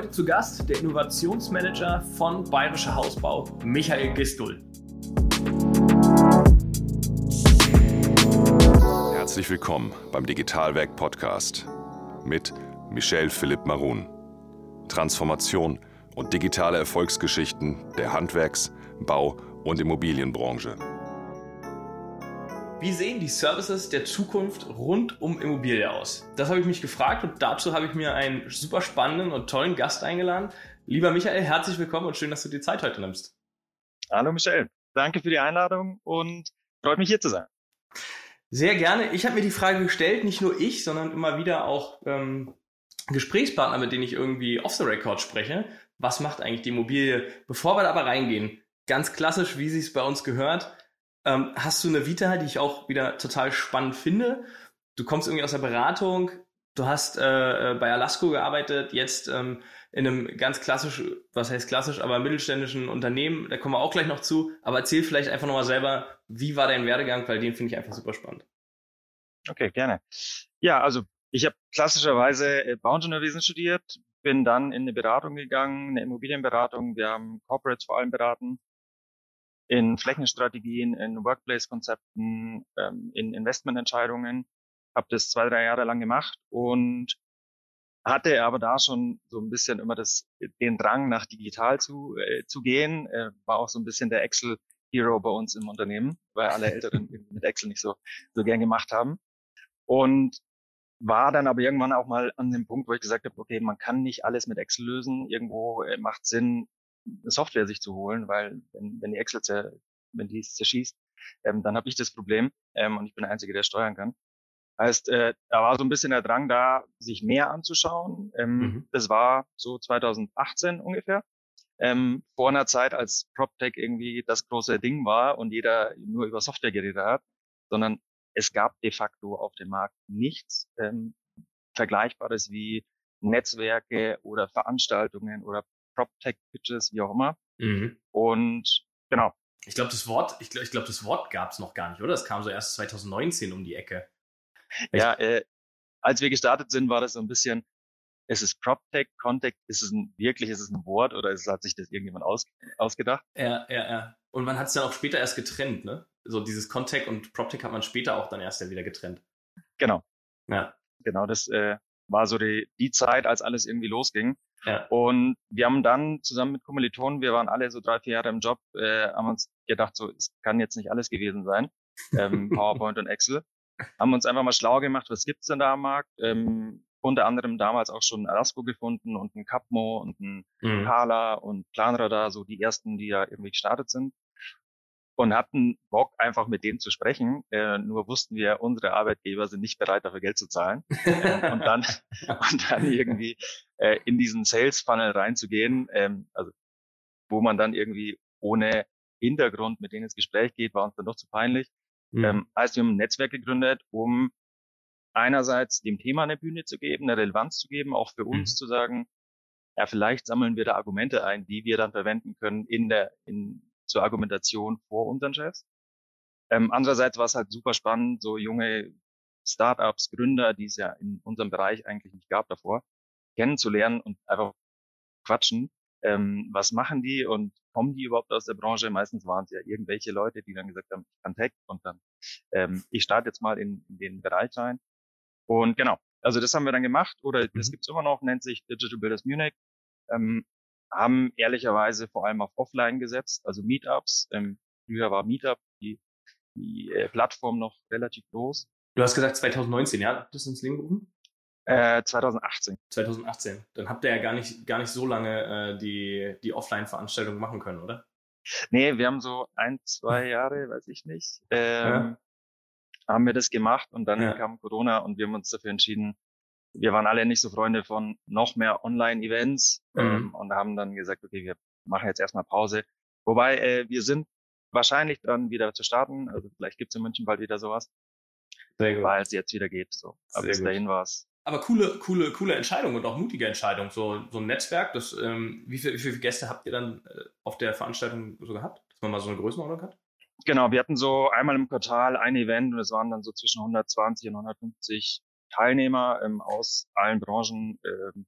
heute zu Gast der Innovationsmanager von Bayerischer Hausbau, Michael Gistul. Herzlich willkommen beim Digitalwerk Podcast mit Michel Philipp Marun. Transformation und digitale Erfolgsgeschichten der Handwerks-, Bau- und Immobilienbranche. Wie sehen die Services der Zukunft rund um Immobilie aus? Das habe ich mich gefragt und dazu habe ich mir einen super spannenden und tollen Gast eingeladen. Lieber Michael, herzlich willkommen und schön, dass du dir Zeit heute nimmst. Hallo Michael, danke für die Einladung und freut mich hier zu sein. Sehr gerne. Ich habe mir die Frage gestellt, nicht nur ich, sondern immer wieder auch ähm, Gesprächspartner, mit denen ich irgendwie off the record spreche. Was macht eigentlich die Immobilie? Bevor wir da aber reingehen, ganz klassisch, wie sie es bei uns gehört, ähm, hast du eine Vita, die ich auch wieder total spannend finde. Du kommst irgendwie aus der Beratung, du hast äh, äh, bei Alasco gearbeitet, jetzt ähm, in einem ganz klassisch, was heißt klassisch, aber mittelständischen Unternehmen, da kommen wir auch gleich noch zu, aber erzähl vielleicht einfach nochmal selber, wie war dein Werdegang, weil den finde ich einfach super spannend. Okay, gerne. Ja, also ich habe klassischerweise äh, Bauingenieurwesen studiert, bin dann in eine Beratung gegangen, eine Immobilienberatung. Wir haben Corporates vor allem beraten in Flächenstrategien, in Workplace-Konzepten, ähm, in Investmententscheidungen. Habe das zwei, drei Jahre lang gemacht und hatte aber da schon so ein bisschen immer das, den Drang nach digital zu, äh, zu gehen. Äh, war auch so ein bisschen der Excel-Hero bei uns im Unternehmen, weil alle Älteren mit Excel nicht so, so gern gemacht haben. Und war dann aber irgendwann auch mal an dem Punkt, wo ich gesagt habe, okay, man kann nicht alles mit Excel lösen. Irgendwo äh, macht Sinn, Software sich zu holen, weil wenn, wenn die Excel zer, wenn die zerschießt, ähm, dann habe ich das Problem ähm, und ich bin der Einzige, der steuern kann. Heißt, äh, da war so ein bisschen der Drang da, sich mehr anzuschauen. Ähm, mhm. Das war so 2018 ungefähr. Ähm, vor einer Zeit, als PropTech irgendwie das große Ding war und jeder nur über Software geredet hat, sondern es gab de facto auf dem Markt nichts ähm, Vergleichbares wie Netzwerke oder Veranstaltungen oder PropTech-Pitches, wie auch immer. Mhm. Und genau. Ich glaube, das Wort, ich glaube, ich glaub, das Wort gab es noch gar nicht, oder? Das kam so erst 2019 um die Ecke. Ja, äh, als wir gestartet sind, war das so ein bisschen, ist es PropTech, Contact, ist es ein, wirklich, ist es ein Wort oder ist, hat sich das irgendjemand aus, ausgedacht? Ja, ja, ja. Und man hat es dann auch später erst getrennt, ne? So dieses Contact und PropTech hat man später auch dann erst ja wieder getrennt. Genau. Ja. Genau, das äh, war so die, die Zeit, als alles irgendwie losging. Ja. Und wir haben dann zusammen mit Kommilitonen, wir waren alle so drei, vier Jahre im Job, äh, haben uns gedacht, so, es kann jetzt nicht alles gewesen sein, ähm, PowerPoint und Excel. Haben uns einfach mal schlau gemacht, was gibt's denn da am Markt? Ähm, unter anderem damals auch schon Alasco gefunden und ein Capmo und ein mhm. Kala und Planradar, so die ersten, die ja irgendwie gestartet sind und hatten Bock, einfach mit denen zu sprechen. Äh, nur wussten wir, unsere Arbeitgeber sind nicht bereit, dafür Geld zu zahlen. äh, und dann und dann irgendwie äh, in diesen Sales Funnel reinzugehen, ähm, also wo man dann irgendwie ohne Hintergrund mit denen ins Gespräch geht, war uns dann doch zu peinlich. Mhm. Ähm, heißt, wir haben ein Netzwerk gegründet, um einerseits dem Thema eine Bühne zu geben, eine Relevanz zu geben, auch für uns mhm. zu sagen, ja, vielleicht sammeln wir da Argumente ein, die wir dann verwenden können in der, in, zur Argumentation vor unseren Chefs. Ähm, andererseits war es halt super spannend, so junge Startups, Gründer, die es ja in unserem Bereich eigentlich nicht gab davor, kennenzulernen und einfach quatschen. Ähm, was machen die und kommen die überhaupt aus der Branche? Meistens waren es ja irgendwelche Leute, die dann gesagt haben, ich kann Tech und dann, ähm, ich starte jetzt mal in, in den Bereich rein. Und genau, also das haben wir dann gemacht oder das mhm. gibt's immer noch, nennt sich Digital Builders Munich. Ähm, haben ehrlicherweise vor allem auf Offline gesetzt, also Meetups. Ähm, früher war Meetup die, die äh, Plattform noch relativ groß. Du hast gesagt 2019, ja? Das ins Leben gerufen? Äh, 2018. 2018. Dann habt ihr ja gar nicht, gar nicht so lange äh, die, die Offline-Veranstaltung machen können, oder? Nee, wir haben so ein, zwei Jahre, weiß ich nicht, ähm, ja. haben wir das gemacht und dann ja. kam Corona und wir haben uns dafür entschieden, wir waren alle nicht so Freunde von noch mehr Online-Events mhm. ähm, und haben dann gesagt, okay, wir machen jetzt erstmal Pause. Wobei äh, wir sind wahrscheinlich dann wieder zu starten. Also vielleicht gibt's in München bald wieder sowas. Weil es jetzt wieder geht. So. Aber bis dahin war's. Aber coole, coole, coole Entscheidung und auch mutige Entscheidung. So, so ein Netzwerk, das, ähm, wie, viel, wie viele Gäste habt ihr dann äh, auf der Veranstaltung so gehabt? Dass man mal so eine Größenordnung hat? Genau, wir hatten so einmal im Quartal ein Event und es waren dann so zwischen 120 und 150 Teilnehmer ähm, aus allen Branchen, ähm,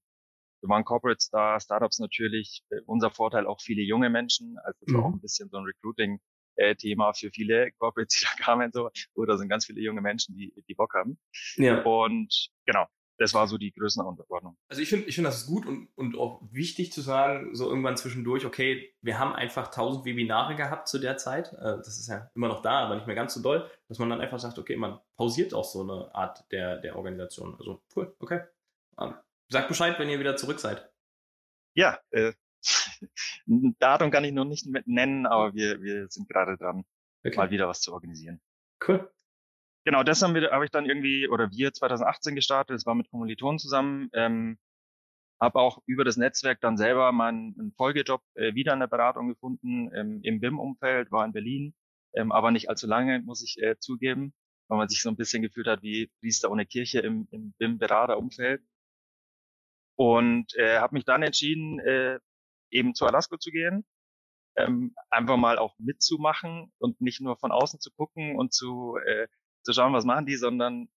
wir waren Corporate Star, Startups natürlich. Äh, unser Vorteil auch viele junge Menschen. Also das mhm. war auch ein bisschen so ein Recruiting-Thema für viele Corporates, die da kamen so. Oder sind ganz viele junge Menschen, die, die Bock haben. Ja. Und genau, das war so die Größenordnung. Also ich finde, ich finde, das ist gut und, und auch wichtig zu sagen, so irgendwann zwischendurch, okay, wir haben einfach tausend Webinare gehabt zu der Zeit. Äh, das ist ja immer noch da, aber nicht mehr ganz so doll, dass man dann einfach sagt, okay, man pausiert auch so eine Art der, der Organisation. Also cool, okay. Ähm, Sagt Bescheid, wenn ihr wieder zurück seid. Ja, äh, Datum kann ich noch nicht nennen, aber wir, wir sind gerade dran, okay. mal wieder was zu organisieren. Cool. Genau, das haben wir, habe ich dann irgendwie, oder wir 2018 gestartet, das war mit Kommilitonen zusammen, ähm, habe auch über das Netzwerk dann selber meinen Folgejob äh, wieder in der Beratung gefunden, ähm, im BIM-Umfeld, war in Berlin, ähm, aber nicht allzu lange, muss ich äh, zugeben, weil man sich so ein bisschen gefühlt hat wie Priester ohne Kirche im, im BIM-Beraterumfeld. Und äh, habe mich dann entschieden, äh, eben zu Alaska zu gehen, ähm, einfach mal auch mitzumachen und nicht nur von außen zu gucken und zu, äh, zu schauen, was machen die, sondern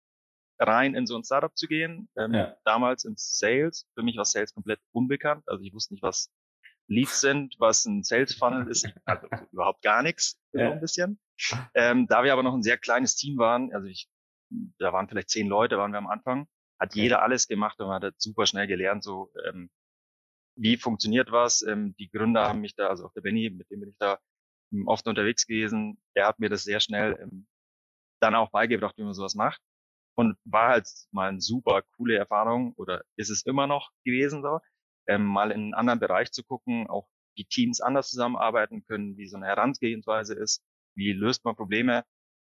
rein in so ein Startup zu gehen. Ähm, ja. Damals in Sales. Für mich war Sales komplett unbekannt. Also ich wusste nicht, was Leads sind, was ein Sales Funnel ist. Also überhaupt gar nichts, ja. so ein bisschen. Ähm, da wir aber noch ein sehr kleines Team waren, also ich, da waren vielleicht zehn Leute, waren wir am Anfang, hat jeder alles gemacht und man hat super schnell gelernt, so ähm, wie funktioniert was. Ähm, die Gründer haben mich da, also auch der Benny, mit dem bin ich da ähm, oft unterwegs gewesen, der hat mir das sehr schnell ähm, dann auch beigebracht, wie man sowas macht. Und war halt mal eine super coole Erfahrung oder ist es immer noch gewesen so, ähm, mal in einen anderen Bereich zu gucken, auch wie Teams anders zusammenarbeiten können, wie so eine Herangehensweise ist, wie löst man Probleme.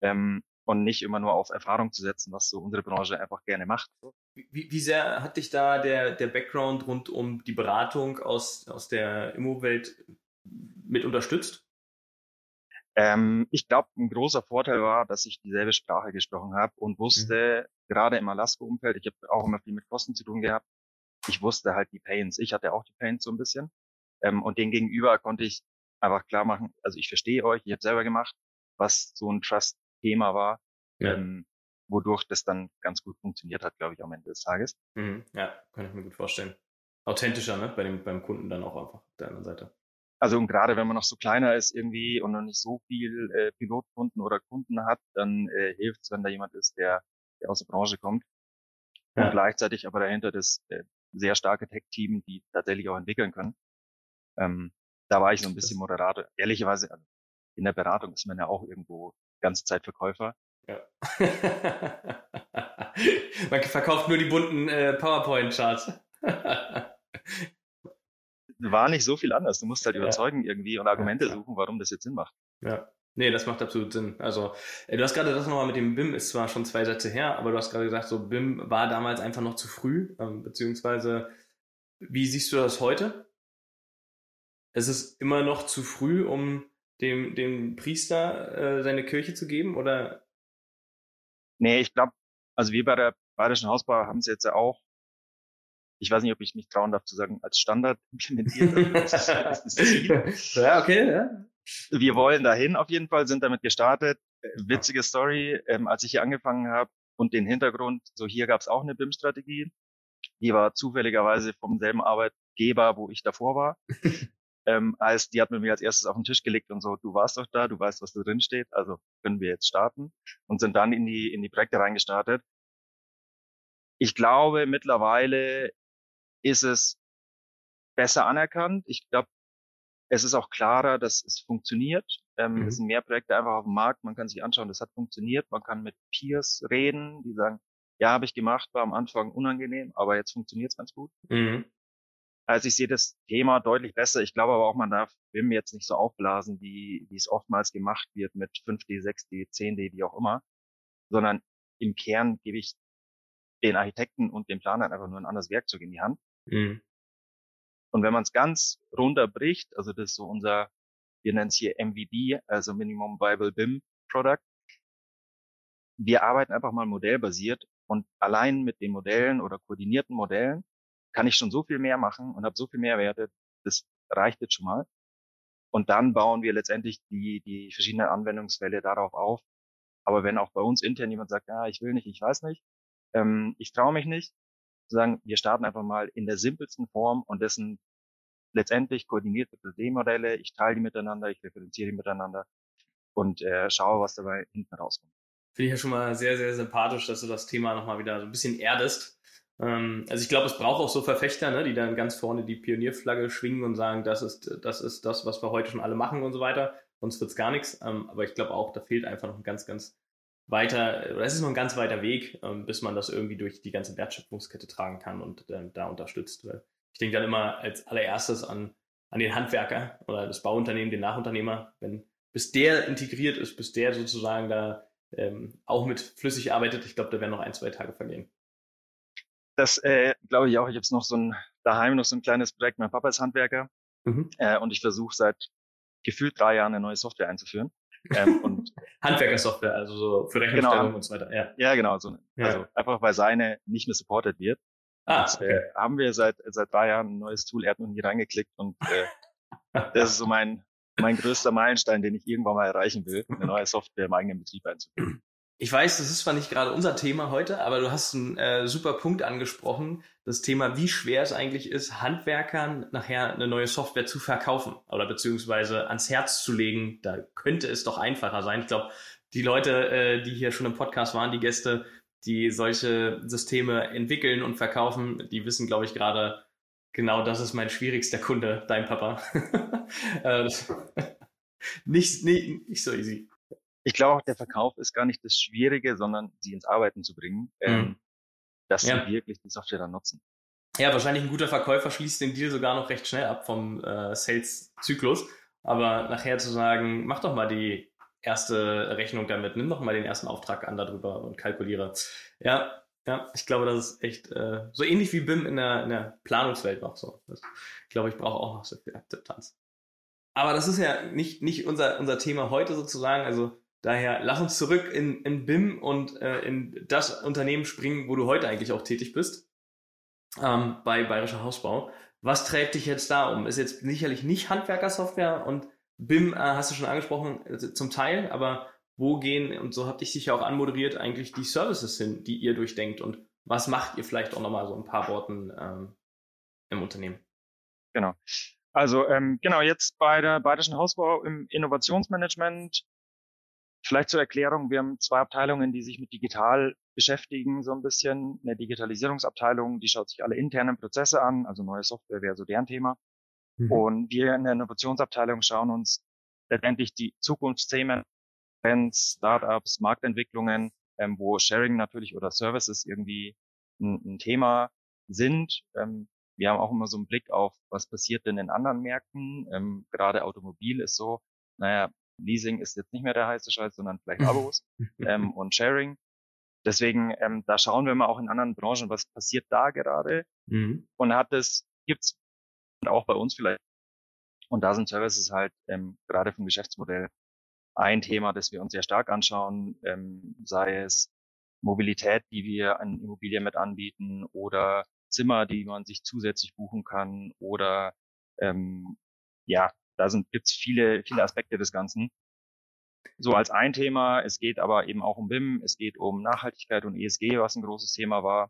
Ähm, und nicht immer nur auf Erfahrung zu setzen, was so unsere Branche einfach gerne macht. Wie, wie sehr hat dich da der, der Background rund um die Beratung aus, aus der Immo-Welt mit unterstützt? Ähm, ich glaube, ein großer Vorteil war, dass ich dieselbe Sprache gesprochen habe und wusste, mhm. gerade im Alaska-Umfeld, ich habe auch immer viel mit Kosten zu tun gehabt, ich wusste halt die Pains. Ich hatte auch die Pains so ein bisschen. Ähm, und den gegenüber konnte ich einfach klar machen, also ich verstehe euch, ich habe selber gemacht, was so ein Trust Thema war, ja. ähm, wodurch das dann ganz gut funktioniert hat, glaube ich, am Ende des Tages. Mhm, ja, kann ich mir gut vorstellen. Authentischer, ne? Bei dem, beim Kunden dann auch einfach auf der anderen Seite. Also und gerade wenn man noch so kleiner ist irgendwie und noch nicht so viel äh, Pilotkunden oder Kunden hat, dann äh, hilft es, wenn da jemand ist, der, der aus der Branche kommt. Ja. Und gleichzeitig aber dahinter das äh, sehr starke Tech-Team, die tatsächlich auch entwickeln können. Ähm, da war ich so ein bisschen Moderator. Ehrlicherweise, also in der Beratung ist man ja auch irgendwo ganze Zeit Verkäufer. Ja. Man verkauft nur die bunten äh, PowerPoint-Charts. War nicht so viel anders. Du musst halt überzeugen ja. irgendwie und Argumente ja, suchen, warum das jetzt Sinn macht. Ja. Nee, das macht absolut Sinn. Also, äh, du hast gerade das nochmal mit dem BIM, ist zwar schon zwei Sätze her, aber du hast gerade gesagt, so BIM war damals einfach noch zu früh, ähm, beziehungsweise wie siehst du das heute? Es ist immer noch zu früh, um dem, dem Priester äh, seine Kirche zu geben oder? Nee, ich glaube, also wir bei der Bayerischen Hausbau haben es jetzt ja auch, ich weiß nicht, ob ich mich trauen darf zu sagen, als Standard implementiert. das ist, das ist das ja, okay, ja. Wir wollen dahin auf jeden Fall, sind damit gestartet. Witzige Story, ähm, als ich hier angefangen habe und den Hintergrund, so hier gab es auch eine BIM-Strategie. Die war zufälligerweise vom selben Arbeitgeber, wo ich davor war. ähm, als die hat mir als erstes auf den Tisch gelegt und so, du warst doch da, du weißt, was da drin steht, also können wir jetzt starten und sind dann in die, in die Projekte reingestartet. Ich glaube, mittlerweile ist es besser anerkannt. Ich glaube, es ist auch klarer, dass es funktioniert. Ähm, mhm. Es sind mehr Projekte einfach auf dem Markt. Man kann sich anschauen, das hat funktioniert. Man kann mit Peers reden, die sagen, ja, habe ich gemacht, war am Anfang unangenehm, aber jetzt funktioniert es ganz gut. Mhm. Also ich sehe das Thema deutlich besser. Ich glaube aber auch, man darf BIM jetzt nicht so aufblasen, wie, wie es oftmals gemacht wird mit 5D, 6D, 10D, wie auch immer, sondern im Kern gebe ich den Architekten und den Planern einfach nur ein anderes Werkzeug in die Hand. Mhm. Und wenn man es ganz runterbricht, also das ist so unser, wir nennen es hier MVB, also Minimum Viable BIM Product, wir arbeiten einfach mal modellbasiert und allein mit den Modellen oder koordinierten Modellen kann ich schon so viel mehr machen und habe so viel Mehrwerte, das reicht jetzt schon mal. Und dann bauen wir letztendlich die, die verschiedenen Anwendungsfälle darauf auf. Aber wenn auch bei uns intern jemand sagt, ja, ich will nicht, ich weiß nicht, ähm, ich traue mich nicht, zu sagen, wir starten einfach mal in der simpelsten Form und das sind letztendlich koordinierte 3D-Modelle. Ich teile die miteinander, ich referenziere die miteinander und äh, schaue, was dabei hinten rauskommt. Finde ich ja schon mal sehr, sehr sympathisch, dass du das Thema nochmal wieder so ein bisschen erdest. Ähm, also ich glaube, es braucht auch so Verfechter, ne, die dann ganz vorne die Pionierflagge schwingen und sagen, das ist, das ist das, was wir heute schon alle machen und so weiter. Sonst wird's gar nichts. Ähm, aber ich glaube auch, da fehlt einfach noch ein ganz, ganz weiter, oder es ist noch ein ganz weiter Weg, ähm, bis man das irgendwie durch die ganze Wertschöpfungskette tragen kann und äh, da unterstützt. Weil ich denke dann immer als allererstes an, an den Handwerker oder das Bauunternehmen, den Nachunternehmer, wenn bis der integriert ist, bis der sozusagen da ähm, auch mit flüssig arbeitet, ich glaube, da werden noch ein, zwei Tage vergehen. Das äh, glaube ich auch. Ich habe noch so ein daheim noch so ein kleines Projekt. Mein Papa ist Handwerker mhm. äh, und ich versuche seit gefühlt drei Jahren eine neue Software einzuführen. Ähm, und Handwerkersoftware, also so für Rechnungsstellung genau, und so weiter. Ja, ja genau. So, ja. Also einfach, weil seine nicht mehr supported wird. Ah, und, okay. äh, haben wir seit seit drei Jahren ein neues Tool. Er hat noch nie reingeklickt und äh, das ist so mein mein größter Meilenstein, den ich irgendwann mal erreichen will, eine neue Software im eigenen Betrieb einzuführen. Ich weiß, das ist zwar nicht gerade unser Thema heute, aber du hast einen äh, super Punkt angesprochen. Das Thema, wie schwer es eigentlich ist, Handwerkern nachher eine neue Software zu verkaufen oder beziehungsweise ans Herz zu legen. Da könnte es doch einfacher sein. Ich glaube, die Leute, äh, die hier schon im Podcast waren, die Gäste, die solche Systeme entwickeln und verkaufen, die wissen, glaube ich, gerade, genau das ist mein schwierigster Kunde, dein Papa. Äh, nicht, nicht, nicht so easy ich glaube auch, der Verkauf ist gar nicht das Schwierige, sondern sie ins Arbeiten zu bringen, mhm. ähm, dass ja. sie wirklich die Software dann nutzen. Ja, wahrscheinlich ein guter Verkäufer schließt den Deal sogar noch recht schnell ab vom äh, Sales-Zyklus. Aber nachher zu sagen, mach doch mal die erste Rechnung damit, nimm doch mal den ersten Auftrag an darüber und kalkuliere. Ja, ja, ich glaube, das ist echt äh, so ähnlich wie BIM in der, in der Planungswelt noch so. Das, ich glaube, ich brauche auch noch so viel Akzeptanz. Aber das ist ja nicht, nicht unser, unser Thema heute sozusagen. Also Daher lass uns zurück in, in BIM und äh, in das Unternehmen springen, wo du heute eigentlich auch tätig bist, ähm, bei Bayerischer Hausbau. Was trägt dich jetzt da um? Ist jetzt sicherlich nicht Handwerkersoftware und BIM äh, hast du schon angesprochen, äh, zum Teil, aber wo gehen, und so habt ich dich ja auch anmoderiert, eigentlich die Services hin, die ihr durchdenkt und was macht ihr vielleicht auch nochmal so ein paar Worten ähm, im Unternehmen? Genau. Also ähm, genau, jetzt bei der Bayerischen Hausbau im Innovationsmanagement Vielleicht zur Erklärung, wir haben zwei Abteilungen, die sich mit digital beschäftigen, so ein bisschen. Eine Digitalisierungsabteilung, die schaut sich alle internen Prozesse an, also neue Software wäre so deren Thema. Mhm. Und wir in der Innovationsabteilung schauen uns letztendlich die Zukunftsthemen, Trends, Startups, Marktentwicklungen, ähm, wo Sharing natürlich oder Services irgendwie ein, ein Thema sind. Ähm, wir haben auch immer so einen Blick auf, was passiert denn in anderen Märkten. Ähm, gerade Automobil ist so, naja, Leasing ist jetzt nicht mehr der heiße Scheiß, sondern vielleicht Abos ähm, und Sharing. Deswegen, ähm, da schauen wir mal auch in anderen Branchen, was passiert da gerade. Mhm. Und hat es, gibt's auch bei uns vielleicht. Und da sind Services halt ähm, gerade vom Geschäftsmodell ein Thema, das wir uns sehr stark anschauen, ähm, sei es Mobilität, die wir an Immobilien mit anbieten oder Zimmer, die man sich zusätzlich buchen kann oder ähm, ja, da sind, gibt's viele, viele Aspekte des Ganzen. So als ein Thema. Es geht aber eben auch um BIM, es geht um Nachhaltigkeit und ESG, was ein großes Thema war.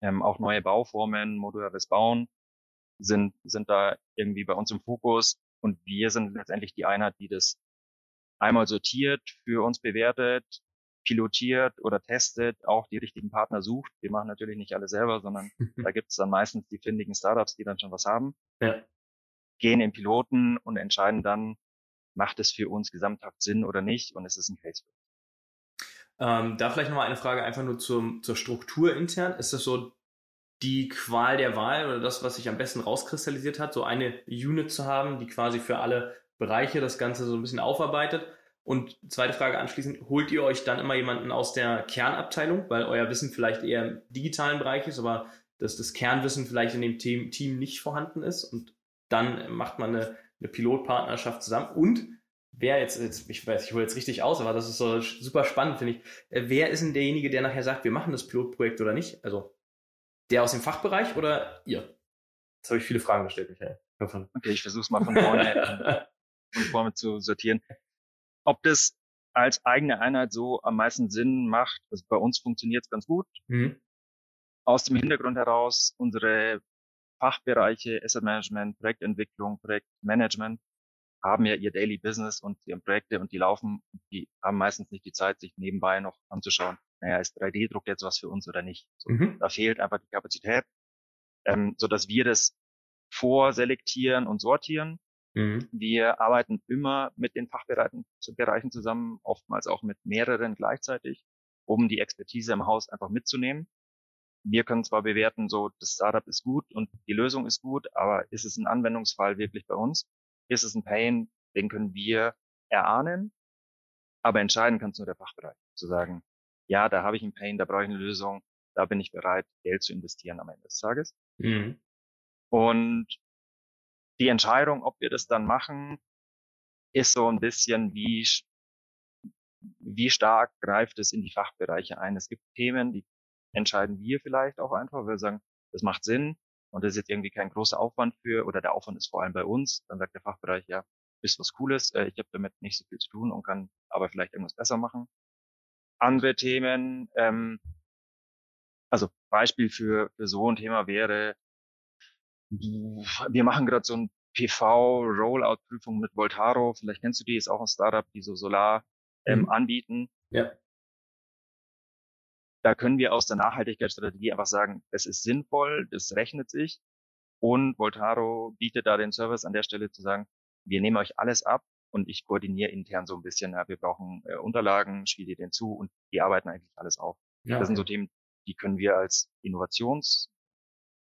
Ähm, auch neue Bauformen, modulares Bauen sind, sind da irgendwie bei uns im Fokus. Und wir sind letztendlich die Einheit, die das einmal sortiert, für uns bewertet, pilotiert oder testet, auch die richtigen Partner sucht. Wir machen natürlich nicht alle selber, sondern da gibt es dann meistens die findigen Startups, die dann schon was haben. Ja gehen in Piloten und entscheiden dann, macht es für uns gesamthaft Sinn oder nicht und es ist ein Case. Ähm, da vielleicht nochmal eine Frage einfach nur zum, zur Struktur intern. Ist das so die Qual der Wahl oder das, was sich am besten rauskristallisiert hat, so eine Unit zu haben, die quasi für alle Bereiche das Ganze so ein bisschen aufarbeitet? Und zweite Frage anschließend, holt ihr euch dann immer jemanden aus der Kernabteilung, weil euer Wissen vielleicht eher im digitalen Bereich ist, aber dass das Kernwissen vielleicht in dem Team, Team nicht vorhanden ist und dann macht man eine, eine Pilotpartnerschaft zusammen und wer jetzt, jetzt, ich weiß, ich hole jetzt richtig aus, aber das ist so super spannend, finde ich. Äh, wer ist denn derjenige, der nachher sagt, wir machen das Pilotprojekt oder nicht? Also der aus dem Fachbereich oder ihr? Jetzt habe ich viele Fragen gestellt, Michael. Okay, ich versuche es mal von vorne, von vorne zu sortieren. Ob das als eigene Einheit so am meisten Sinn macht, also bei uns funktioniert es ganz gut. Mhm. aus dem Hintergrund heraus unsere Fachbereiche Asset Management, Projektentwicklung, Projektmanagement haben ja ihr Daily Business und ihre Projekte und die laufen, die haben meistens nicht die Zeit, sich nebenbei noch anzuschauen, naja, ist 3D-Druck jetzt was für uns oder nicht. So, mhm. Da fehlt einfach die Kapazität, ähm, so dass wir das vorselektieren und sortieren. Mhm. Wir arbeiten immer mit den Fachbereichen Bereichen zusammen, oftmals auch mit mehreren gleichzeitig, um die Expertise im Haus einfach mitzunehmen. Wir können zwar bewerten, so das Startup ist gut und die Lösung ist gut, aber ist es ein Anwendungsfall wirklich bei uns? Ist es ein Pain, den können wir erahnen, aber entscheiden kann es nur der Fachbereich. Zu sagen, ja, da habe ich einen Pain, da brauche ich eine Lösung, da bin ich bereit, Geld zu investieren am Ende des Tages. Mhm. Und die Entscheidung, ob wir das dann machen, ist so ein bisschen wie, wie stark greift es in die Fachbereiche ein. Es gibt Themen, die entscheiden wir vielleicht auch einfach, weil wir sagen, das macht Sinn und das ist jetzt irgendwie kein großer Aufwand für, oder der Aufwand ist vor allem bei uns. Dann sagt der Fachbereich, ja, ist was Cooles, äh, ich habe damit nicht so viel zu tun und kann aber vielleicht irgendwas besser machen. Andere Themen, ähm, also Beispiel für, für so ein Thema wäre, wir machen gerade so ein PV-Rollout-Prüfung mit Voltaro. Vielleicht kennst du die, ist auch ein Startup, die so Solar ähm, mhm. anbieten. Ja da können wir aus der Nachhaltigkeitsstrategie einfach sagen, es ist sinnvoll, es rechnet sich. Und Voltaro bietet da den Service an der Stelle zu sagen, wir nehmen euch alles ab und ich koordiniere intern so ein bisschen. Ja, wir brauchen äh, Unterlagen, spiele den zu und die arbeiten eigentlich alles auf. Ja, das sind so Themen, die können wir als Innovations,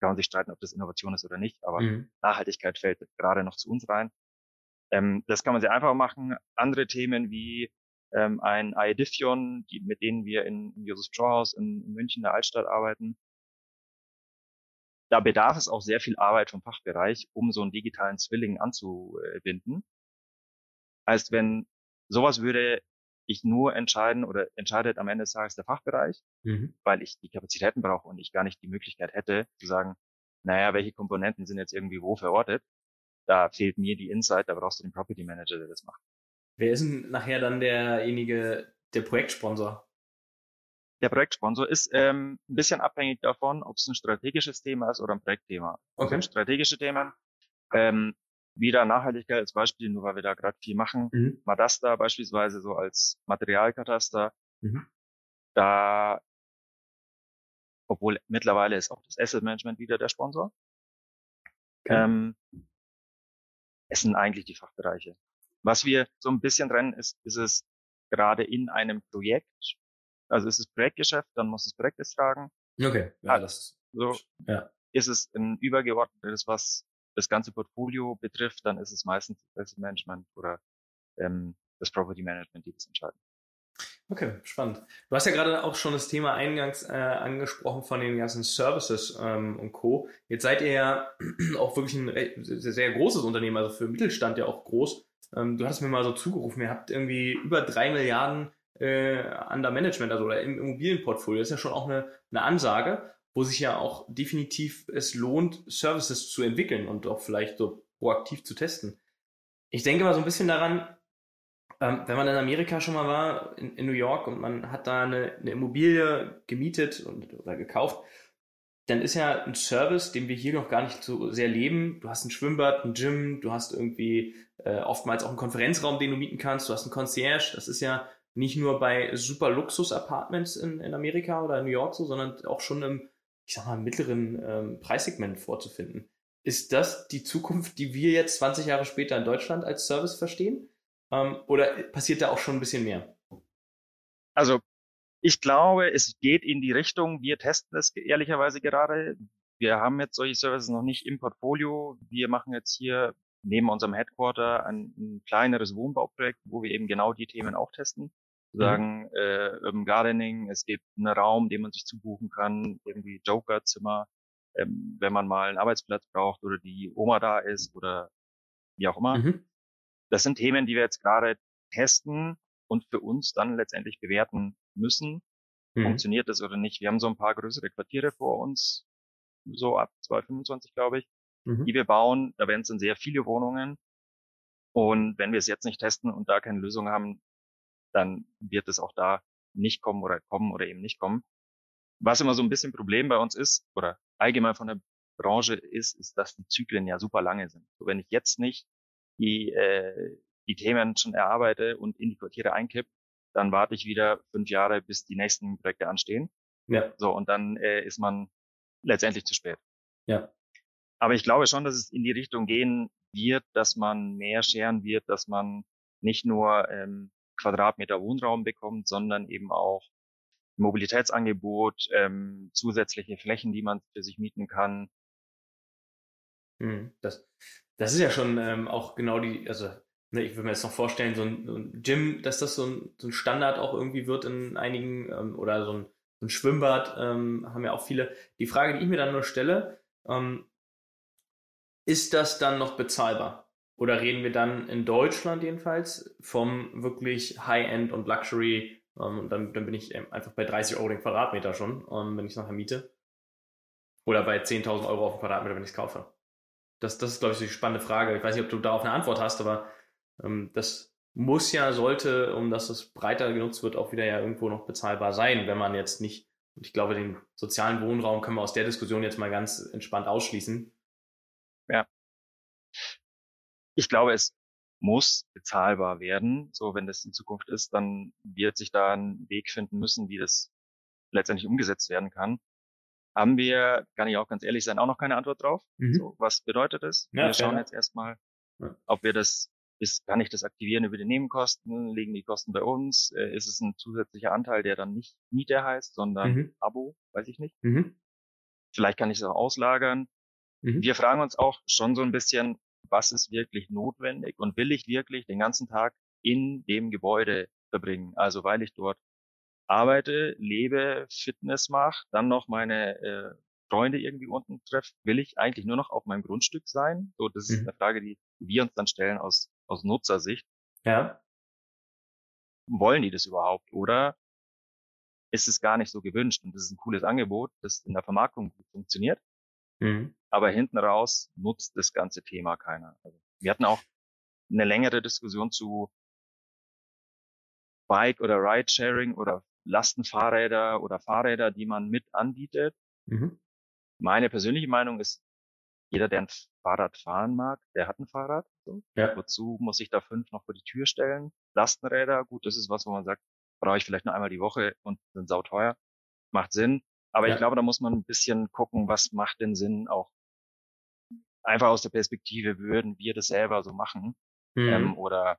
kann man sich streiten, ob das Innovation ist oder nicht, aber mhm. Nachhaltigkeit fällt gerade noch zu uns rein. Ähm, das kann man sehr einfach machen. Andere Themen wie ähm, ein Aedifion, die, mit denen wir in, in Josef Strauhaus in, in München, der Altstadt, arbeiten. Da bedarf es auch sehr viel Arbeit vom Fachbereich, um so einen digitalen Zwilling anzubinden. Heißt, wenn sowas würde ich nur entscheiden oder entscheidet am Ende des Tages der Fachbereich, mhm. weil ich die Kapazitäten brauche und ich gar nicht die Möglichkeit hätte zu sagen, naja, welche Komponenten sind jetzt irgendwie wo verortet. Da fehlt mir die Insight, da brauchst du den Property Manager, der das macht. Wer ist denn nachher dann derjenige, der Projektsponsor? Der Projektsponsor ist ähm, ein bisschen abhängig davon, ob es ein strategisches Thema ist oder ein Projektthema. Okay. Also strategische Themen, ähm, wieder Nachhaltigkeit als Beispiel, nur weil wir da gerade viel machen. Mhm. Madasta beispielsweise so als Materialkataster. Mhm. Da, obwohl mittlerweile ist auch das Asset Management wieder der Sponsor. Okay. Ähm, es sind eigentlich die Fachbereiche. Was wir so ein bisschen trennen, ist, ist es gerade in einem Projekt. Also ist es Projektgeschäft, dann muss das Projekt es tragen. Okay, ja, ah, das so ja. ist es ein übergeordnetes, was das ganze Portfolio betrifft, dann ist es meistens das Management oder ähm, das Property Management, die das entscheiden. Okay, spannend. Du hast ja gerade auch schon das Thema eingangs äh, angesprochen von den ganzen Services ähm, und Co. Jetzt seid ihr ja auch wirklich ein sehr, sehr großes Unternehmen, also für Mittelstand ja auch groß. Ähm, du hast mir mal so zugerufen, ihr habt irgendwie über drei Milliarden äh, under Management, also oder im Immobilienportfolio. Das ist ja schon auch eine, eine Ansage, wo sich ja auch definitiv es lohnt, Services zu entwickeln und auch vielleicht so proaktiv zu testen. Ich denke mal so ein bisschen daran, ähm, wenn man in Amerika schon mal war, in, in New York, und man hat da eine, eine Immobilie gemietet und, oder gekauft, dann ist ja ein Service, den wir hier noch gar nicht so sehr leben. Du hast ein Schwimmbad, ein Gym, du hast irgendwie äh, oftmals auch einen Konferenzraum, den du mieten kannst, du hast einen Concierge. Das ist ja nicht nur bei super Luxus-Apartments in, in Amerika oder in New York so, sondern auch schon im, ich sag mal, mittleren ähm, Preissegment vorzufinden. Ist das die Zukunft, die wir jetzt 20 Jahre später in Deutschland als Service verstehen? Ähm, oder passiert da auch schon ein bisschen mehr? Also ich glaube, es geht in die Richtung, wir testen es ehrlicherweise gerade. Wir haben jetzt solche Services noch nicht im Portfolio. Wir machen jetzt hier neben unserem Headquarter ein, ein kleineres Wohnbauprojekt, wo wir eben genau die Themen auch testen. Mhm. Sagen, äh, Urban Gardening, es gibt einen Raum, den man sich zubuchen kann, irgendwie Jokerzimmer, ähm, wenn man mal einen Arbeitsplatz braucht oder die Oma da ist oder wie auch immer. Mhm. Das sind Themen, die wir jetzt gerade testen und für uns dann letztendlich bewerten müssen, mhm. funktioniert das oder nicht. Wir haben so ein paar größere Quartiere vor uns, so ab 2025, glaube ich, mhm. die wir bauen. Da werden es dann sehr viele Wohnungen. Und wenn wir es jetzt nicht testen und da keine Lösung haben, dann wird es auch da nicht kommen oder kommen oder eben nicht kommen. Was immer so ein bisschen Problem bei uns ist, oder allgemein von der Branche ist, ist, dass die Zyklen ja super lange sind. So, wenn ich jetzt nicht die, äh, die Themen schon erarbeite und in die Quartiere einkipp, dann warte ich wieder fünf Jahre, bis die nächsten Projekte anstehen. Ja. So, und dann äh, ist man letztendlich zu spät. Ja. Aber ich glaube schon, dass es in die Richtung gehen wird, dass man mehr scheren wird, dass man nicht nur ähm, Quadratmeter Wohnraum bekommt, sondern eben auch Mobilitätsangebot, ähm, zusätzliche Flächen, die man für sich mieten kann. Hm, das, das ist ja schon ähm, auch genau die, also ne, ich würde mir jetzt noch vorstellen, so ein, so ein Gym, dass das so ein, so ein, Standard auch irgendwie wird in einigen, ähm, oder so ein, so ein Schwimmbad, ähm, haben ja auch viele. Die Frage, die ich mir dann nur stelle, ähm, ist das dann noch bezahlbar? Oder reden wir dann in Deutschland jedenfalls vom wirklich High-End und Luxury? Ähm, und dann, dann bin ich einfach bei 30 Euro den Quadratmeter schon, ähm, wenn ich es nachher miete. Oder bei 10.000 Euro auf den Quadratmeter, wenn ich es kaufe. Das, das ist, glaube ich, so die spannende Frage. Ich weiß nicht, ob du darauf eine Antwort hast, aber ähm, das muss ja, sollte, um dass es breiter genutzt wird, auch wieder ja irgendwo noch bezahlbar sein, wenn man jetzt nicht, und ich glaube, den sozialen Wohnraum können wir aus der Diskussion jetzt mal ganz entspannt ausschließen. Ja. Ich glaube, es muss bezahlbar werden. So, wenn das in Zukunft ist, dann wird sich da ein Weg finden müssen, wie das letztendlich umgesetzt werden kann. Haben wir, kann ich auch ganz ehrlich sein, auch noch keine Antwort drauf. Mhm. So, was bedeutet das? Ja, wir schauen ja. jetzt erstmal, ob wir das ist, kann ich das aktivieren über die Nebenkosten? Liegen die Kosten bei uns? Äh, ist es ein zusätzlicher Anteil, der dann nicht Miete heißt, sondern mhm. Abo? Weiß ich nicht. Mhm. Vielleicht kann ich es auch auslagern. Mhm. Wir fragen uns auch schon so ein bisschen, was ist wirklich notwendig und will ich wirklich den ganzen Tag in dem Gebäude verbringen? Also weil ich dort arbeite, lebe, Fitness mache, dann noch meine äh, Freunde irgendwie unten treffe, will ich eigentlich nur noch auf meinem Grundstück sein? So, das ist mhm. eine Frage, die wir uns dann stellen aus, aus Nutzersicht. Ja. Wollen die das überhaupt? Oder ist es gar nicht so gewünscht? Und das ist ein cooles Angebot, das in der Vermarktung gut funktioniert. Mhm. Aber hinten raus nutzt das ganze Thema keiner. Also wir hatten auch eine längere Diskussion zu Bike oder Ride-Sharing oder Lastenfahrräder oder Fahrräder, die man mit anbietet. Mhm. Meine persönliche Meinung ist, jeder, der ein Fahrrad fahren mag, der hat ein Fahrrad. So. Ja. Wozu muss ich da fünf noch vor die Tür stellen? Lastenräder, gut, das ist was, wo man sagt, brauche ich vielleicht nur einmal die Woche und sind sauteuer. Macht Sinn. Aber ja. ich glaube, da muss man ein bisschen gucken, was macht denn Sinn auch einfach aus der Perspektive, würden wir das selber so machen? Mhm. Ähm, oder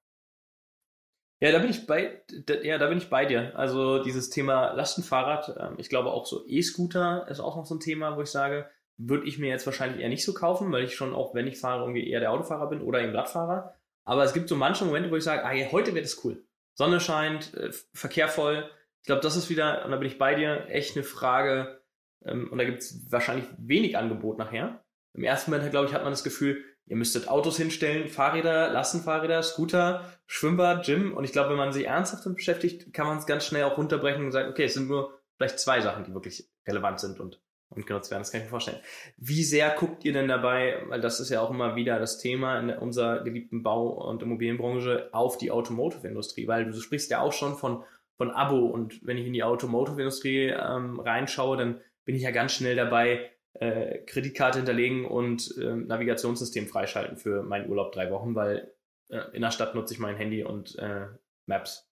ja, da bin ich bei, da, ja, da bin ich bei dir. Also dieses Thema Lastenfahrrad, ähm, ich glaube auch so E-Scooter ist auch noch so ein Thema, wo ich sage, würde ich mir jetzt wahrscheinlich eher nicht so kaufen, weil ich schon auch, wenn ich fahre, irgendwie eher der Autofahrer bin oder eben Radfahrer. Aber es gibt so manche Momente, wo ich sage, ah, ja, heute wird es cool. Sonne scheint, äh, Verkehr voll. Ich glaube, das ist wieder, und da bin ich bei dir, echt eine Frage. Ähm, und da gibt es wahrscheinlich wenig Angebot nachher. Im ersten Moment, glaube ich, hat man das Gefühl, Ihr müsstet Autos hinstellen, Fahrräder, Lastenfahrräder, Scooter, Schwimmbad, Gym. Und ich glaube, wenn man sich ernsthaft damit beschäftigt, kann man es ganz schnell auch runterbrechen und sagen, okay, es sind nur vielleicht zwei Sachen, die wirklich relevant sind und, und genutzt werden. Das kann ich mir vorstellen. Wie sehr guckt ihr denn dabei, weil das ist ja auch immer wieder das Thema in unserer geliebten Bau- und Immobilienbranche, auf die Automotive-Industrie? Weil du sprichst ja auch schon von, von Abo. Und wenn ich in die Automotive-Industrie ähm, reinschaue, dann bin ich ja ganz schnell dabei, äh, Kreditkarte hinterlegen und äh, Navigationssystem freischalten für meinen Urlaub drei Wochen, weil äh, in der Stadt nutze ich mein Handy und äh, Maps.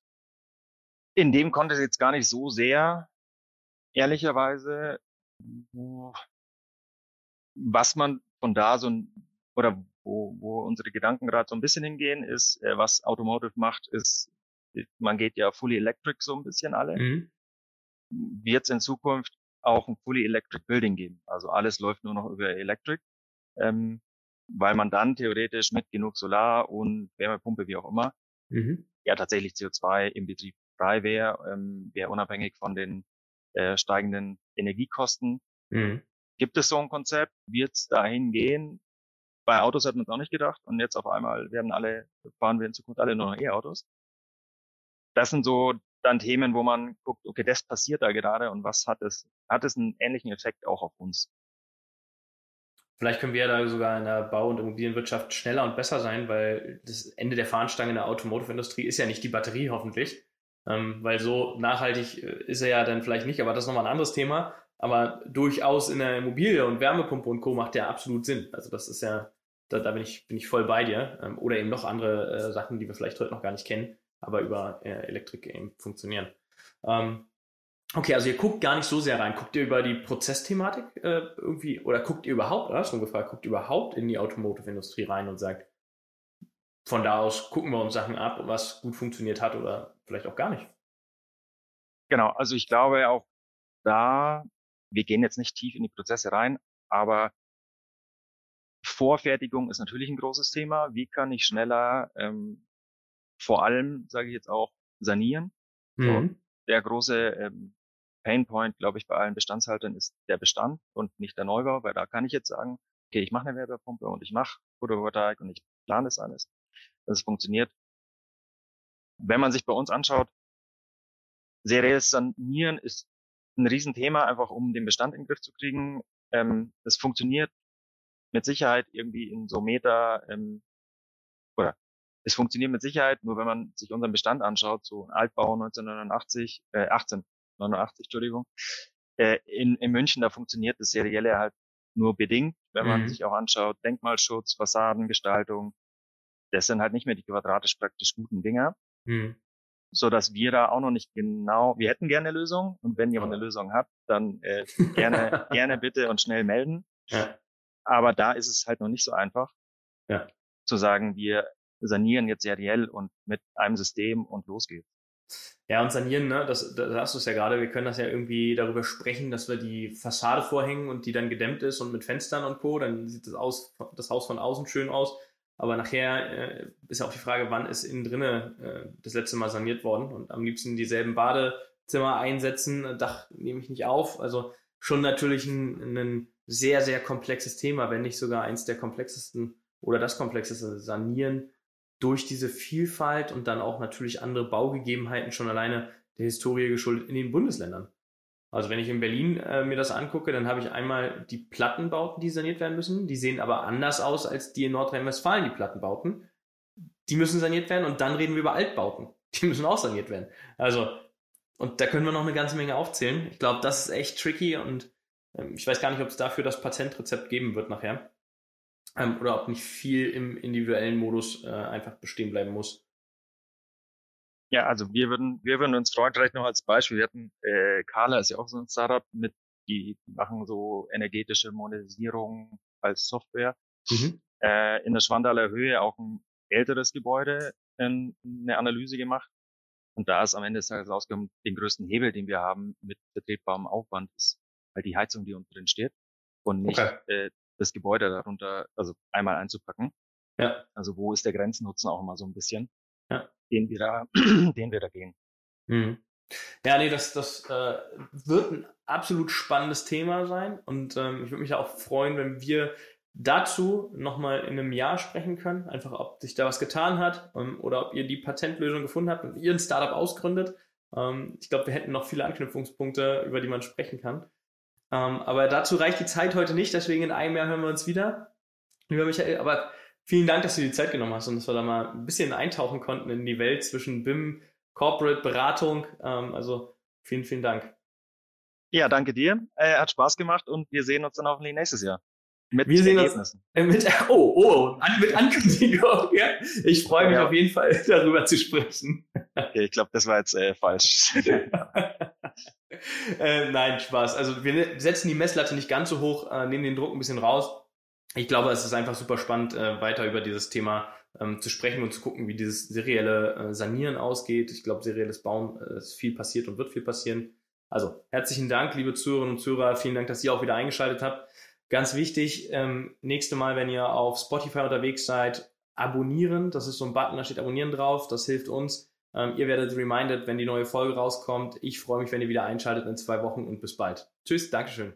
In dem Kontext jetzt gar nicht so sehr, ehrlicherweise. Was man von da so ein, oder wo, wo unsere Gedanken gerade so ein bisschen hingehen, ist, äh, was Automotive macht, ist, man geht ja fully electric so ein bisschen alle. Mhm. Wird es in Zukunft auch ein Fully Electric Building geben. Also alles läuft nur noch über Electric, ähm, weil man dann theoretisch mit genug Solar und Wärmepumpe, wie auch immer, mhm. ja tatsächlich CO2 im Betrieb frei wäre, ähm, wäre unabhängig von den äh, steigenden Energiekosten. Mhm. Gibt es so ein Konzept? Wird es dahin gehen? Bei Autos hat man es auch nicht gedacht und jetzt auf einmal werden alle, fahren wir in Zukunft alle nur noch E-Autos. Das sind so dann Themen, wo man guckt, okay, das passiert da gerade und was hat es, hat es einen ähnlichen Effekt auch auf uns? Vielleicht können wir da sogar in der Bau- und Immobilienwirtschaft schneller und besser sein, weil das Ende der Fahnenstange in der Automotive-Industrie ist ja nicht die Batterie hoffentlich, Ähm, weil so nachhaltig äh, ist er ja dann vielleicht nicht, aber das ist nochmal ein anderes Thema. Aber durchaus in der Immobilie und Wärmepumpe und Co. macht der absolut Sinn. Also das ist ja, da, da bin, ich, bin ich voll bei dir. Ähm, oder eben noch andere äh, Sachen, die wir vielleicht heute noch gar nicht kennen, aber über äh, Elektrik eben funktionieren. Ähm, okay, also ihr guckt gar nicht so sehr rein. Guckt ihr über die Prozessthematik äh, irgendwie, oder guckt ihr überhaupt, oder schon gefragt, guckt ihr überhaupt in die Automotive-Industrie rein und sagt, von da aus gucken wir uns Sachen ab, was gut funktioniert hat oder vielleicht auch gar nicht. Genau, also ich glaube auch da, wir gehen jetzt nicht tief in die Prozesse rein, aber Vorfertigung ist natürlich ein großes Thema. Wie kann ich schneller, ähm, vor allem, sage ich jetzt auch, sanieren? Mhm. Der große ähm, Painpoint, glaube ich, bei allen Bestandshaltern ist der Bestand und nicht der Neubau, weil da kann ich jetzt sagen, okay, ich mache eine Wärmepumpe und ich mache Photovoltaik und ich plane das alles dass es funktioniert. Wenn man sich bei uns anschaut, serielles Sanieren ist ein Riesenthema, einfach um den Bestand in den Griff zu kriegen. Ähm, das funktioniert mit Sicherheit irgendwie in so Meter, ähm, oder es funktioniert mit Sicherheit, nur wenn man sich unseren Bestand anschaut, so ein Altbau 1989, äh, 1889, Entschuldigung, äh, in, in München, da funktioniert das Serielle halt nur bedingt, wenn man mhm. sich auch anschaut, Denkmalschutz, Fassadengestaltung, das sind halt nicht mehr die quadratisch praktisch guten Dinger. Mhm. So dass wir da auch noch nicht genau, wir hätten gerne eine Lösung und wenn jemand eine Lösung hat, dann äh, gerne, gerne bitte und schnell melden. Ja. Aber da ist es halt noch nicht so einfach, ja. zu sagen, wir sanieren jetzt seriell und mit einem System und los geht's. Ja, und sanieren, ne, das, da hast du es ja gerade, wir können das ja irgendwie darüber sprechen, dass wir die Fassade vorhängen und die dann gedämmt ist und mit Fenstern und Co., dann sieht das, aus, das Haus von außen schön aus. Aber nachher äh, ist ja auch die Frage, wann ist innen drinne äh, das letzte Mal saniert worden und am liebsten dieselben Badezimmer einsetzen, Dach nehme ich nicht auf. Also schon natürlich ein, ein sehr, sehr komplexes Thema, wenn nicht sogar eins der komplexesten oder das komplexeste Sanieren durch diese Vielfalt und dann auch natürlich andere Baugegebenheiten schon alleine der Historie geschuldet in den Bundesländern. Also wenn ich in Berlin äh, mir das angucke, dann habe ich einmal die Plattenbauten, die saniert werden müssen. Die sehen aber anders aus als die in Nordrhein-Westfalen, die Plattenbauten. Die müssen saniert werden und dann reden wir über Altbauten. Die müssen auch saniert werden. Also, und da können wir noch eine ganze Menge aufzählen. Ich glaube, das ist echt tricky und ähm, ich weiß gar nicht, ob es dafür das Patentrezept geben wird nachher. Ähm, oder ob nicht viel im individuellen Modus äh, einfach bestehen bleiben muss. Ja, also wir würden, wir würden uns freuen, vielleicht noch als Beispiel, wir hatten, äh, Carla ist ja auch so ein Startup mit, die machen so energetische Modellisierung als Software. Mhm. Äh, in der Schwandaler Höhe auch ein älteres Gebäude in, eine Analyse gemacht. Und da ist am Ende des Tages rausgekommen, den größten Hebel, den wir haben mit vertretbarem Aufwand, ist halt die Heizung, die unten drin steht. Und nicht okay. äh, das Gebäude darunter, also einmal einzupacken. Ja. Also wo ist der Grenznutzen auch immer so ein bisschen. Ja den wir da, den wir da gehen. Mhm. Ja, nee, das, das äh, wird ein absolut spannendes Thema sein und ähm, ich würde mich auch freuen, wenn wir dazu nochmal in einem Jahr sprechen können, einfach ob sich da was getan hat ähm, oder ob ihr die Patentlösung gefunden habt und ihr ein Startup ausgründet. Ähm, ich glaube, wir hätten noch viele Anknüpfungspunkte, über die man sprechen kann. Ähm, aber dazu reicht die Zeit heute nicht, deswegen in einem Jahr hören wir uns wieder. Lieber Michael, aber Vielen Dank, dass du die Zeit genommen hast und dass wir da mal ein bisschen eintauchen konnten in die Welt zwischen BIM, Corporate, Beratung. Ähm, also vielen, vielen Dank. Ja, danke dir. Äh, hat Spaß gemacht und wir sehen uns dann hoffentlich nächstes Jahr. Mit wir sehen Ergebnissen. Uns, mit, oh, oh, an, mit Ankündigung. Ja. Ich freue mich ja. auf jeden Fall, darüber zu sprechen. Okay, ich glaube, das war jetzt äh, falsch. äh, nein, Spaß. Also wir setzen die Messlatte nicht ganz so hoch, äh, nehmen den Druck ein bisschen raus ich glaube, es ist einfach super spannend, äh, weiter über dieses Thema ähm, zu sprechen und zu gucken, wie dieses serielle äh, Sanieren ausgeht. Ich glaube, serielles Bauen äh, ist viel passiert und wird viel passieren. Also herzlichen Dank, liebe Zuhörerinnen und Zuhörer. Vielen Dank, dass ihr auch wieder eingeschaltet habt. Ganz wichtig, ähm, nächste Mal, wenn ihr auf Spotify unterwegs seid, abonnieren. Das ist so ein Button, da steht abonnieren drauf. Das hilft uns. Ähm, ihr werdet reminded, wenn die neue Folge rauskommt. Ich freue mich, wenn ihr wieder einschaltet in zwei Wochen und bis bald. Tschüss, Dankeschön.